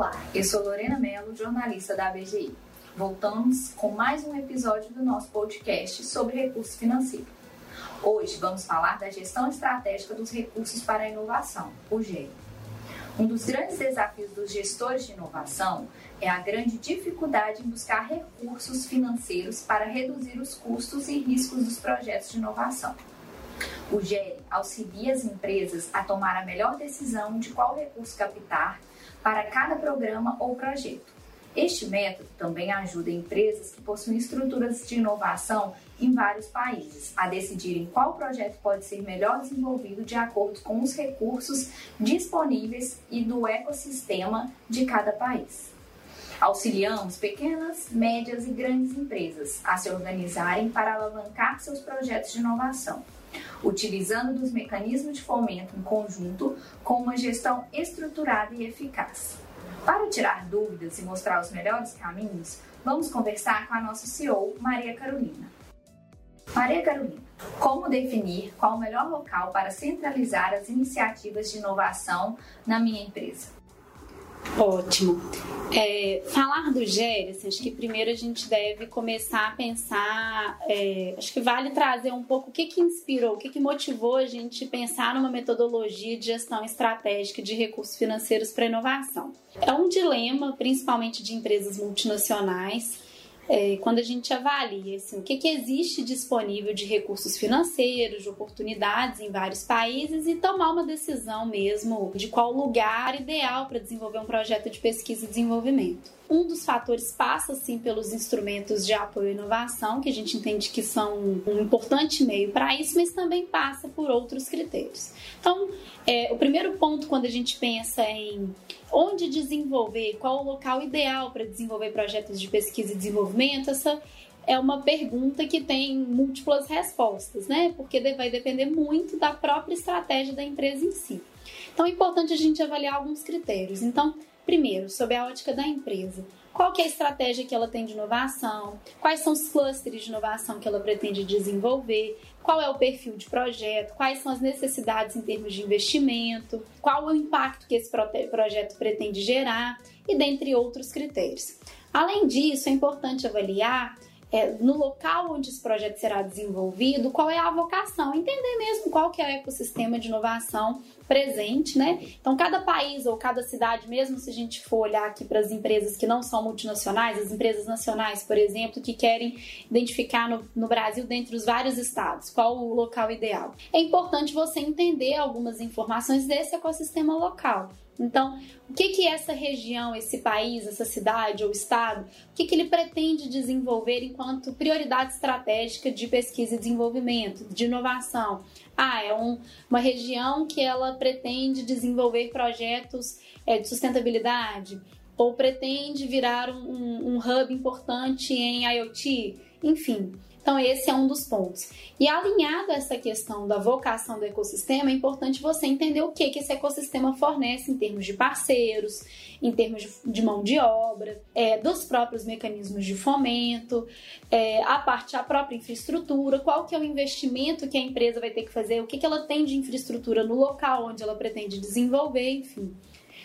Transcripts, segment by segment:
Olá, eu sou Lorena Mello, jornalista da ABGI. Voltamos com mais um episódio do nosso podcast sobre recursos financeiros. Hoje vamos falar da gestão estratégica dos recursos para a inovação, o GEI. Um dos grandes desafios dos gestores de inovação é a grande dificuldade em buscar recursos financeiros para reduzir os custos e riscos dos projetos de inovação. O GERI auxilia as empresas a tomar a melhor decisão de qual recurso captar para cada programa ou projeto. Este método também ajuda empresas que possuem estruturas de inovação em vários países a decidirem qual projeto pode ser melhor desenvolvido de acordo com os recursos disponíveis e do ecossistema de cada país. Auxiliamos pequenas, médias e grandes empresas a se organizarem para alavancar seus projetos de inovação utilizando dos mecanismos de fomento em conjunto com uma gestão estruturada e eficaz. Para tirar dúvidas e mostrar os melhores caminhos, vamos conversar com a nossa CEO, Maria Carolina. Maria Carolina, como definir qual o melhor local para centralizar as iniciativas de inovação na minha empresa? Ótimo. É, falar do assim, acho que primeiro a gente deve começar a pensar, é, acho que vale trazer um pouco o que, que inspirou, o que, que motivou a gente pensar numa metodologia de gestão estratégica de recursos financeiros para inovação. É um dilema, principalmente de empresas multinacionais, é, quando a gente avalia assim, o que, que existe disponível de recursos financeiros, de oportunidades em vários países e tomar uma decisão mesmo de qual lugar ideal para desenvolver um projeto de pesquisa e desenvolvimento. Um dos fatores passa sim pelos instrumentos de apoio à inovação, que a gente entende que são um importante meio para isso, mas também passa por outros critérios. Então, é, o primeiro ponto quando a gente pensa em onde desenvolver, qual o local ideal para desenvolver projetos de pesquisa e desenvolvimento, essa é uma pergunta que tem múltiplas respostas, né? Porque vai depender muito da própria estratégia da empresa em si. Então é importante a gente avaliar alguns critérios. Então, Primeiro, sob a ótica da empresa. Qual que é a estratégia que ela tem de inovação? Quais são os clusters de inovação que ela pretende desenvolver? Qual é o perfil de projeto? Quais são as necessidades em termos de investimento? Qual é o impacto que esse projeto pretende gerar? E dentre outros critérios. Além disso, é importante avaliar é, no local onde esse projeto será desenvolvido, qual é a vocação, entender mesmo qual que é o ecossistema de inovação presente, né? Então, cada país ou cada cidade, mesmo se a gente for olhar aqui para as empresas que não são multinacionais, as empresas nacionais, por exemplo, que querem identificar no, no Brasil, dentre os vários estados, qual o local ideal. É importante você entender algumas informações desse ecossistema local. Então, o que que essa região, esse país, essa cidade ou estado, o que que ele pretende desenvolver enquanto prioridade estratégica de pesquisa e desenvolvimento, de inovação? Ah, é um, uma região que ela pretende desenvolver projetos é, de sustentabilidade ou pretende virar um, um hub importante em IoT, enfim. Então, esse é um dos pontos. E alinhado a essa questão da vocação do ecossistema, é importante você entender o que, que esse ecossistema fornece em termos de parceiros, em termos de mão de obra, é, dos próprios mecanismos de fomento, é, a parte, a própria infraestrutura, qual que é o investimento que a empresa vai ter que fazer, o que, que ela tem de infraestrutura no local onde ela pretende desenvolver, enfim.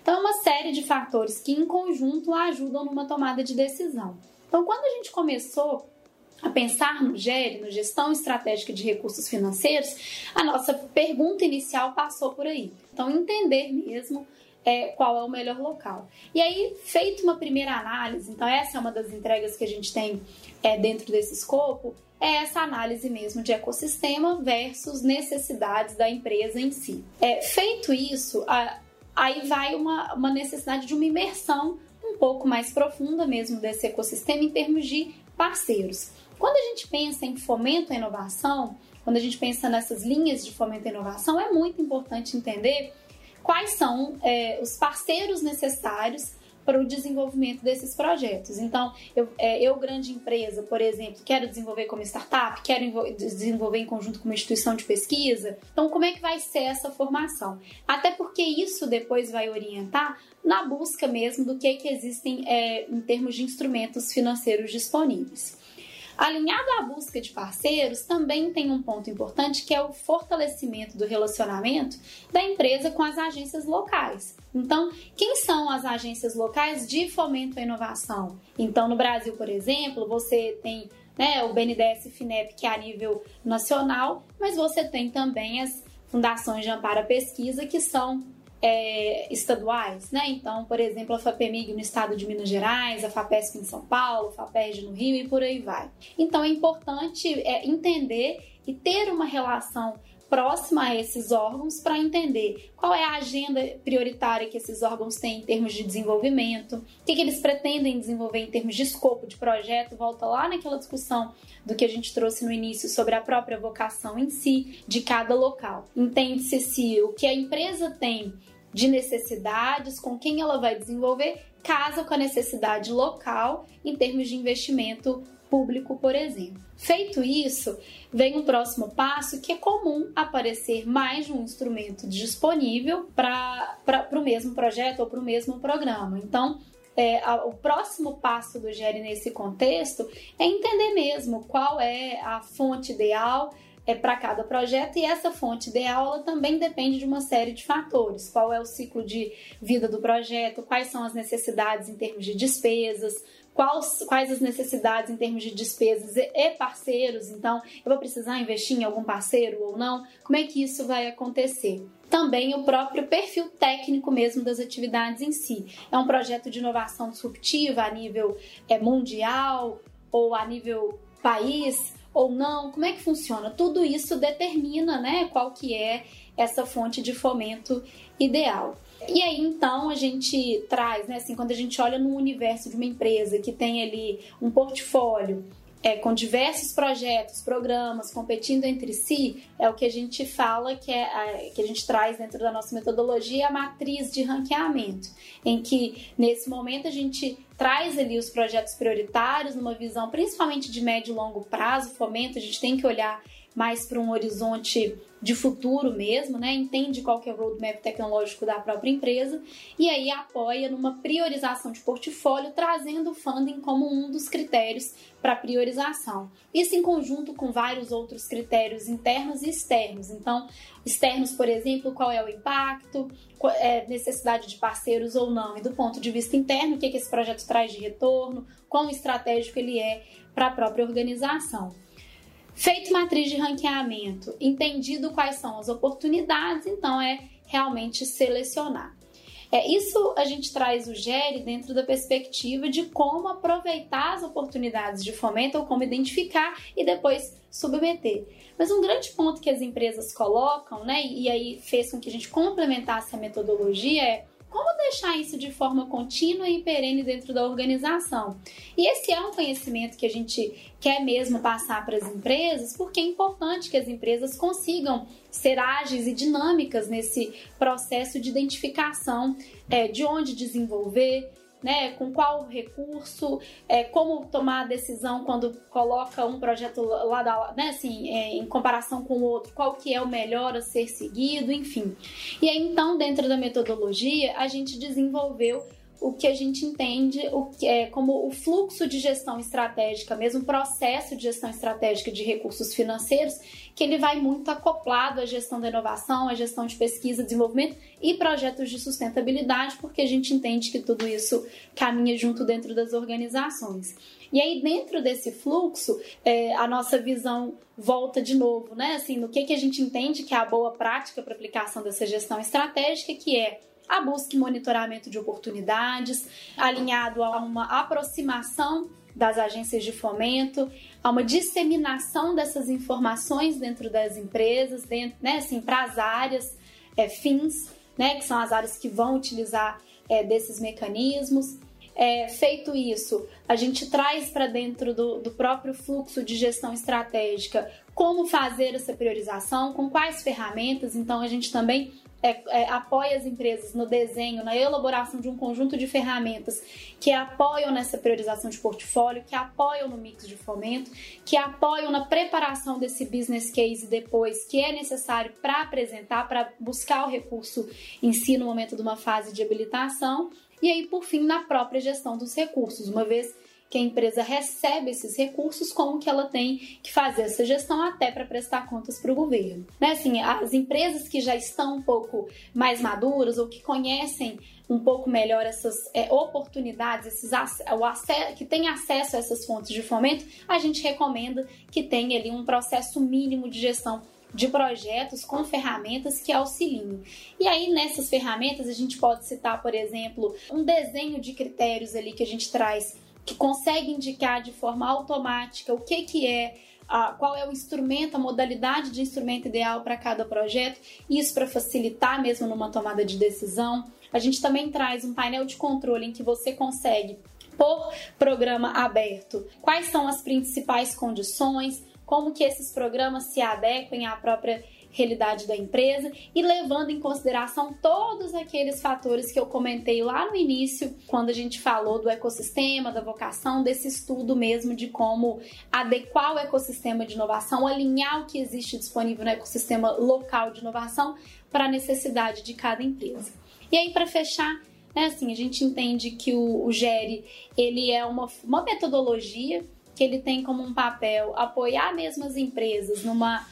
Então, é uma série de fatores que, em conjunto, ajudam numa tomada de decisão. Então, quando a gente começou a pensar no GERE, no Gestão Estratégica de Recursos Financeiros, a nossa pergunta inicial passou por aí. Então, entender mesmo é, qual é o melhor local. E aí, feita uma primeira análise, então essa é uma das entregas que a gente tem é, dentro desse escopo, é essa análise mesmo de ecossistema versus necessidades da empresa em si. É, feito isso, a, aí vai uma, uma necessidade de uma imersão um pouco mais profunda mesmo desse ecossistema em termos de parceiros. Quando a gente pensa em fomento à inovação, quando a gente pensa nessas linhas de fomento à inovação, é muito importante entender quais são é, os parceiros necessários para o desenvolvimento desses projetos. Então, eu, é, eu, grande empresa, por exemplo, quero desenvolver como startup, quero desenvolver em conjunto com uma instituição de pesquisa. Então, como é que vai ser essa formação? Até porque isso depois vai orientar na busca mesmo do que, que existem é, em termos de instrumentos financeiros disponíveis. Alinhado à busca de parceiros, também tem um ponto importante que é o fortalecimento do relacionamento da empresa com as agências locais. Então, quem são as agências locais de fomento à inovação? Então, no Brasil, por exemplo, você tem né, o BNDES FINEP, que é a nível nacional, mas você tem também as fundações de amparo à pesquisa, que são é, estaduais, né? Então, por exemplo, a FAPEMIG no estado de Minas Gerais, a FAPESP em São Paulo, a FAPERJ no Rio e por aí vai. Então, é importante é, entender e ter uma relação próxima a esses órgãos para entender qual é a agenda prioritária que esses órgãos têm em termos de desenvolvimento, o que, que eles pretendem desenvolver em termos de escopo de projeto, volta lá naquela discussão do que a gente trouxe no início sobre a própria vocação em si de cada local. Entende-se se o que a empresa tem de necessidades, com quem ela vai desenvolver, casa com a necessidade local em termos de investimento público, por exemplo. Feito isso, vem um próximo passo que é comum aparecer mais de um instrumento disponível para o mesmo projeto ou para o mesmo programa. Então, é, a, o próximo passo do GERE nesse contexto é entender mesmo qual é a fonte ideal é para cada projeto e essa fonte ideal ela também depende de uma série de fatores. Qual é o ciclo de vida do projeto, quais são as necessidades em termos de despesas, quais, quais as necessidades em termos de despesas e, parceiros. Então, eu vou precisar investir em algum parceiro ou não? Como é que isso vai acontecer? Também o próprio perfil técnico mesmo das atividades em si. É um projeto de inovação disruptiva a nível é, mundial ou a nível país ou não? Como é que funciona? Tudo isso determina, né, qual que é essa fonte de fomento ideal. E aí então a gente traz, né, assim, quando a gente olha no universo de uma empresa que tem ali um portfólio é, com diversos projetos, programas competindo entre si, é o que a gente fala que, é a, que a gente traz dentro da nossa metodologia a matriz de ranqueamento, em que nesse momento a gente traz ali os projetos prioritários numa visão principalmente de médio e longo prazo, fomento, a gente tem que olhar mais para um horizonte de futuro mesmo, né? Entende qual que é o roadmap tecnológico da própria empresa e aí apoia numa priorização de portfólio, trazendo o funding como um dos critérios para priorização. Isso em conjunto com vários outros critérios internos e externos. Então, externos, por exemplo, qual é o impacto, é, necessidade de parceiros ou não, e do ponto de vista interno, o que, que esse projeto traz de retorno, quão estratégico ele é para a própria organização. Feito matriz de ranqueamento, entendido quais são as oportunidades, então é realmente selecionar. É, isso a gente traz o GERE dentro da perspectiva de como aproveitar as oportunidades de fomento ou como identificar e depois submeter. Mas um grande ponto que as empresas colocam, né, e aí fez com que a gente complementasse a metodologia é como deixar isso de forma contínua e perene dentro da organização? E esse é um conhecimento que a gente quer mesmo passar para as empresas, porque é importante que as empresas consigam ser ágeis e dinâmicas nesse processo de identificação é, de onde desenvolver, né, com qual recurso, é, como tomar a decisão quando coloca um projeto lá da, né, assim, é, em comparação com o outro, qual que é o melhor a ser seguido, enfim. E aí então dentro da metodologia a gente desenvolveu o que a gente entende o que é como o fluxo de gestão estratégica, mesmo processo de gestão estratégica de recursos financeiros, que ele vai muito acoplado à gestão da inovação, à gestão de pesquisa, desenvolvimento e projetos de sustentabilidade, porque a gente entende que tudo isso caminha junto dentro das organizações. E aí, dentro desse fluxo, é, a nossa visão volta de novo, né? Assim, no que, que a gente entende que é a boa prática para aplicação dessa gestão estratégica, que é a busca e monitoramento de oportunidades, alinhado a uma aproximação das agências de fomento, a uma disseminação dessas informações dentro das empresas, dentro, né, assim, para as áreas é, fins, né, que são as áreas que vão utilizar é, desses mecanismos. É, feito isso, a gente traz para dentro do, do próprio fluxo de gestão estratégica como fazer essa priorização, com quais ferramentas. Então, a gente também é, é, apoia as empresas no desenho, na elaboração de um conjunto de ferramentas que apoiam nessa priorização de portfólio, que apoiam no mix de fomento, que apoiam na preparação desse business case depois, que é necessário para apresentar, para buscar o recurso em si no momento de uma fase de habilitação, e aí, por fim, na própria gestão dos recursos, uma vez que a empresa recebe esses recursos, como que ela tem que fazer essa gestão até para prestar contas para o governo. Né? Assim, as empresas que já estão um pouco mais maduras ou que conhecem um pouco melhor essas é, oportunidades, esses o acesso, que tem acesso a essas fontes de fomento, a gente recomenda que tenha ali um processo mínimo de gestão de projetos com ferramentas que auxiliem. E aí nessas ferramentas a gente pode citar, por exemplo, um desenho de critérios ali que a gente traz que consegue indicar de forma automática o que que é qual é o instrumento, a modalidade de instrumento ideal para cada projeto, isso para facilitar mesmo numa tomada de decisão. A gente também traz um painel de controle em que você consegue por programa aberto quais são as principais condições, como que esses programas se adequem à própria realidade da empresa e levando em consideração todos aqueles fatores que eu comentei lá no início, quando a gente falou do ecossistema, da vocação, desse estudo mesmo de como adequar o ecossistema de inovação, alinhar o que existe disponível no ecossistema local de inovação para a necessidade de cada empresa. E aí, para fechar, né, assim, a gente entende que o, o GERI ele é uma, uma metodologia que ele tem como um papel apoiar mesmo as empresas numa,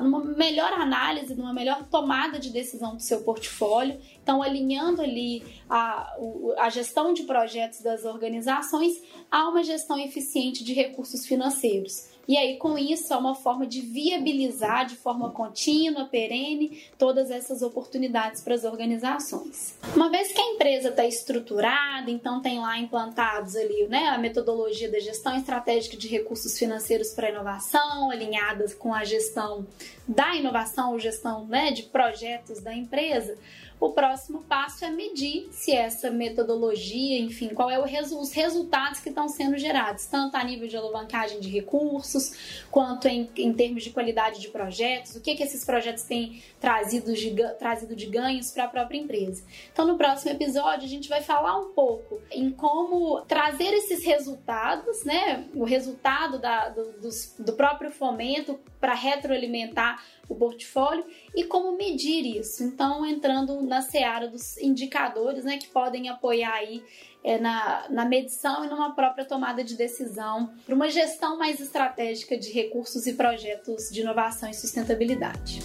numa melhor análise, numa melhor tomada de decisão do seu portfólio. Então, alinhando ali a, a gestão de projetos das organizações a uma gestão eficiente de recursos financeiros. E aí, com isso, é uma forma de viabilizar de forma contínua, perene, todas essas oportunidades para as organizações. Uma vez que a empresa está estruturada, então tem lá implantados ali né, a metodologia da gestão estratégica de recursos financeiros para inovação, alinhadas com a gestão da inovação ou gestão né, de projetos da empresa, o próximo passo é medir se essa metodologia, enfim, qual é resu os resultados que estão sendo gerados, tanto a nível de alavancagem de recursos, quanto em, em termos de qualidade de projetos, o que, que esses projetos têm trazido de, trazido de ganhos para a própria empresa. Então, no próximo episódio, a gente vai falar um pouco em como trazer esses resultados, né, o resultado da, do, do, do próprio fomento para retroalimentar o portfólio e como medir isso. Então, entrando na seara dos indicadores né, que podem apoiar aí é, na, na medição e numa própria tomada de decisão para uma gestão mais estratégica de recursos e projetos de inovação e sustentabilidade.